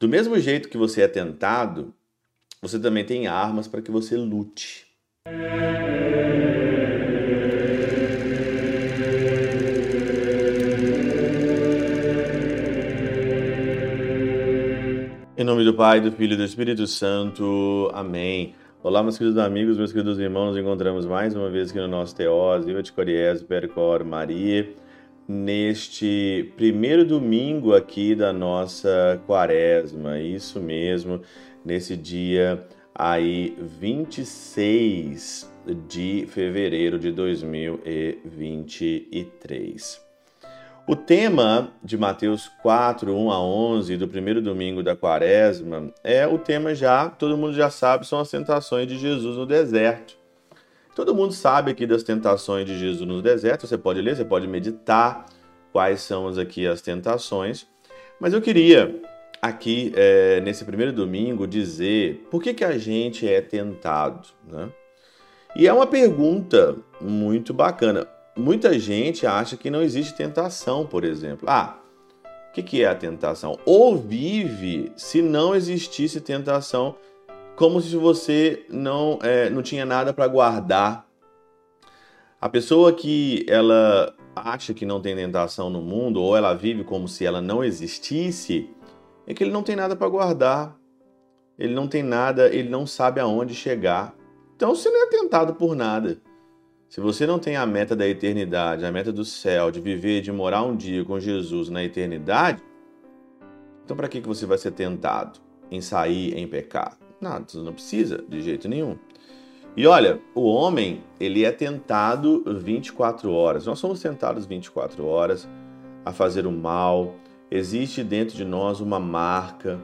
Do mesmo jeito que você é tentado, você também tem armas para que você lute. Em nome do Pai, do Filho e do Espírito Santo. Amém. Olá, meus queridos amigos, meus queridos irmãos, nos encontramos mais uma vez aqui no nosso Teós, Viva de Coriés, Percor, Maria, neste primeiro domingo aqui da nossa quaresma, isso mesmo, nesse dia aí 26 de fevereiro de 2023. O tema de Mateus 4, 1 a 11, do primeiro domingo da quaresma, é o tema já, todo mundo já sabe, são as tentações de Jesus no deserto. Todo mundo sabe aqui das tentações de Jesus no deserto, você pode ler, você pode meditar quais são aqui as tentações, mas eu queria aqui, é, nesse primeiro domingo, dizer por que, que a gente é tentado, né? E é uma pergunta muito bacana muita gente acha que não existe tentação, por exemplo. Ah, o que, que é a tentação? Ou vive se não existisse tentação, como se você não, é, não tinha nada para guardar. A pessoa que ela acha que não tem tentação no mundo, ou ela vive como se ela não existisse, é que ele não tem nada para guardar. Ele não tem nada, ele não sabe aonde chegar. Então você não é tentado por nada. Se você não tem a meta da eternidade, a meta do céu, de viver, de morar um dia com Jesus na eternidade, então para que, que você vai ser tentado em sair em pecar? Você não precisa de jeito nenhum. E olha, o homem, ele é tentado 24 horas. Nós somos tentados 24 horas a fazer o mal. Existe dentro de nós uma marca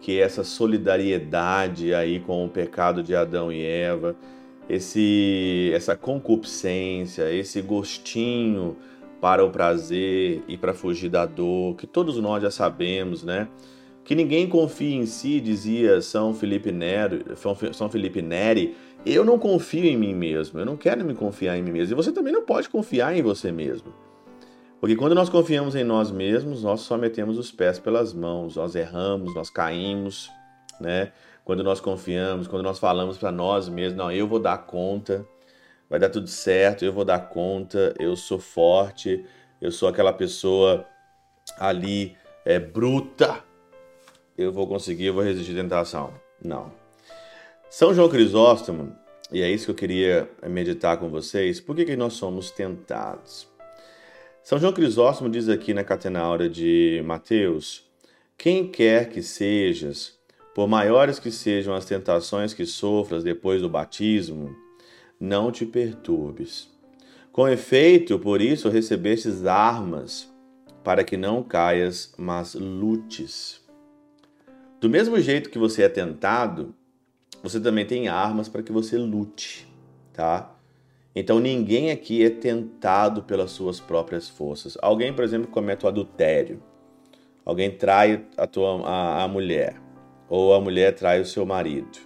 que é essa solidariedade aí com o pecado de Adão e Eva esse essa concupiscência, esse gostinho para o prazer e para fugir da dor, que todos nós já sabemos, né? Que ninguém confia em si, dizia São Felipe Neri, São Felipe Neri, eu não confio em mim mesmo, eu não quero me confiar em mim mesmo. E você também não pode confiar em você mesmo. Porque quando nós confiamos em nós mesmos, nós só metemos os pés pelas mãos, nós erramos, nós caímos, né? quando nós confiamos, quando nós falamos para nós mesmos, não, eu vou dar conta, vai dar tudo certo, eu vou dar conta, eu sou forte, eu sou aquela pessoa ali é bruta, eu vou conseguir, eu vou resistir à tentação. Não. São João Crisóstomo, e é isso que eu queria meditar com vocês, por que, que nós somos tentados? São João Crisóstomo diz aqui na Catenaura de Mateus: Quem quer que sejas, por maiores que sejam as tentações que sofras depois do batismo, não te perturbes. Com efeito, por isso recebestes armas, para que não caias, mas lutes. Do mesmo jeito que você é tentado, você também tem armas para que você lute, tá? Então ninguém aqui é tentado pelas suas próprias forças. Alguém, por exemplo, comete o adultério. Alguém trai a, tua, a, a mulher ou a mulher trai o seu marido.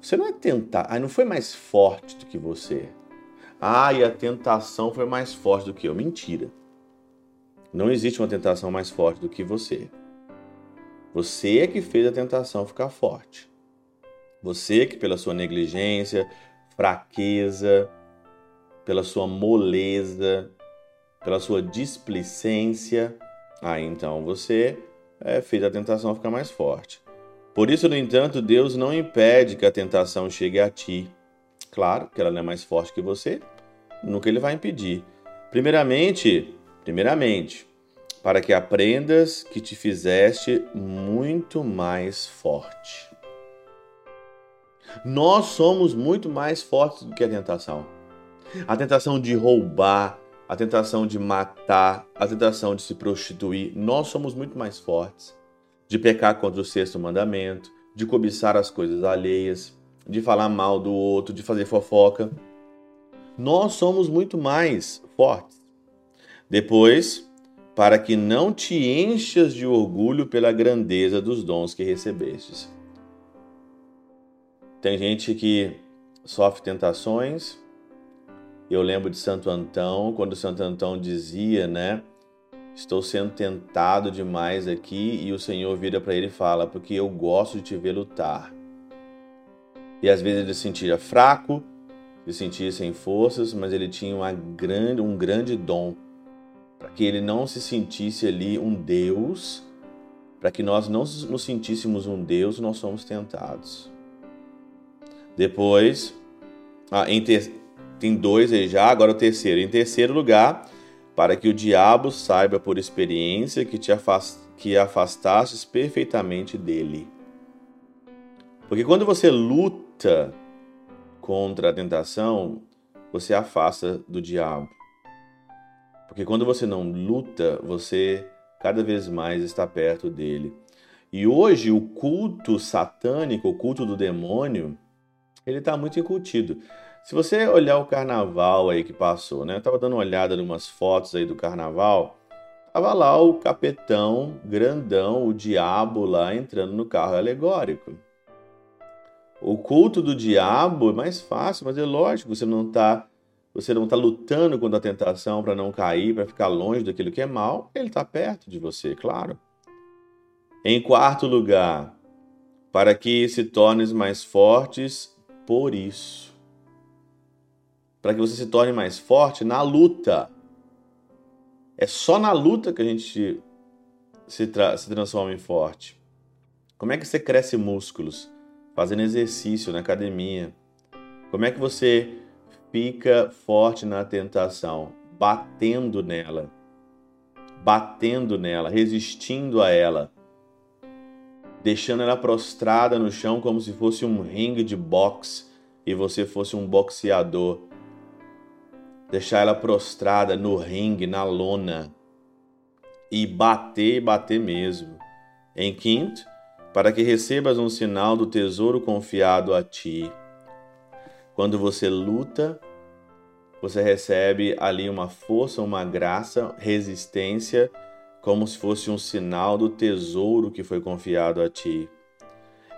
Você não é tentar, ah, não foi mais forte do que você. Ah, e a tentação foi mais forte do que eu. Mentira. Não existe uma tentação mais forte do que você. Você é que fez a tentação ficar forte. Você que, pela sua negligência, fraqueza, pela sua moleza, pela sua displicência, aí então você é, fez a tentação ficar mais forte. Por isso, no entanto, Deus não impede que a tentação chegue a ti. Claro que ela não é mais forte que você, nunca ele vai impedir. Primeiramente, primeiramente, para que aprendas que te fizeste muito mais forte. Nós somos muito mais fortes do que a tentação. A tentação de roubar, a tentação de matar, a tentação de se prostituir, nós somos muito mais fortes de pecar contra o sexto mandamento, de cobiçar as coisas alheias, de falar mal do outro, de fazer fofoca. Nós somos muito mais fortes. Depois, para que não te enchas de orgulho pela grandeza dos dons que recebestes. Tem gente que sofre tentações. Eu lembro de Santo Antão, quando Santo Antão dizia, né? Estou sendo tentado demais aqui e o Senhor vira para ele e fala: Porque eu gosto de te ver lutar. E às vezes ele se sentia fraco, se sentia sem forças, mas ele tinha grande, um grande dom que ele não se sentisse ali um Deus, para que nós não nos sentíssemos um Deus, nós somos tentados. Depois, ah, ter, tem dois aí já, agora o terceiro. Em terceiro lugar, para que o diabo saiba por experiência que te afast, que perfeitamente dele. Porque quando você luta contra a tentação, você afasta do diabo. Porque quando você não luta, você cada vez mais está perto dele. E hoje o culto satânico, o culto do demônio, ele está muito incutido. Se você olhar o carnaval aí que passou, né? Eu tava dando uma olhada em umas fotos aí do carnaval. Tava lá o capetão grandão, o diabo lá entrando no carro alegórico. O culto do diabo é mais fácil, mas é lógico, você não está você não está lutando contra a tentação para não cair, para ficar longe daquilo que é mal, ele está perto de você, claro. Em quarto lugar, para que se tornes mais fortes por isso para que você se torne mais forte na luta. É só na luta que a gente se, tra se transforma em forte. Como é que você cresce músculos? Fazendo exercício na academia. Como é que você fica forte na tentação? Batendo nela. Batendo nela, resistindo a ela. Deixando ela prostrada no chão como se fosse um ringue de boxe e você fosse um boxeador deixar ela prostrada no ringue, na lona, e bater e bater mesmo. Em quinto, para que recebas um sinal do tesouro confiado a ti. Quando você luta, você recebe ali uma força, uma graça, resistência, como se fosse um sinal do tesouro que foi confiado a ti.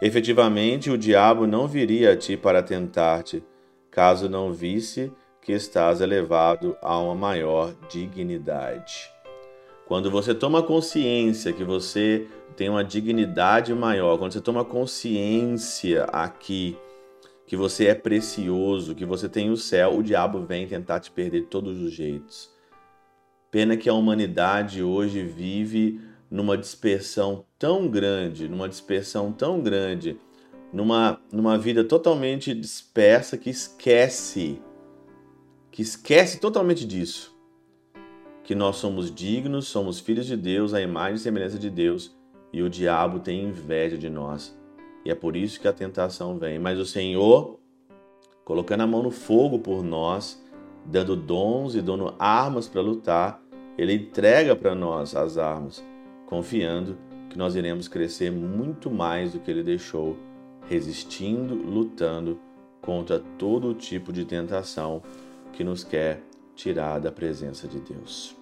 Efetivamente, o diabo não viria a ti para tentar-te, caso não visse que estás elevado a uma maior dignidade. Quando você toma consciência que você tem uma dignidade maior, quando você toma consciência aqui que você é precioso, que você tem o céu, o diabo vem tentar te perder de todos os jeitos. Pena que a humanidade hoje vive numa dispersão tão grande, numa dispersão tão grande, numa, numa vida totalmente dispersa que esquece que esquece totalmente disso. Que nós somos dignos, somos filhos de Deus, a imagem e semelhança de Deus, e o diabo tem inveja de nós. E é por isso que a tentação vem. Mas o Senhor, colocando a mão no fogo por nós, dando dons e dando armas para lutar, ele entrega para nós as armas, confiando que nós iremos crescer muito mais do que ele deixou, resistindo, lutando contra todo tipo de tentação que nos quer tirar da presença de Deus.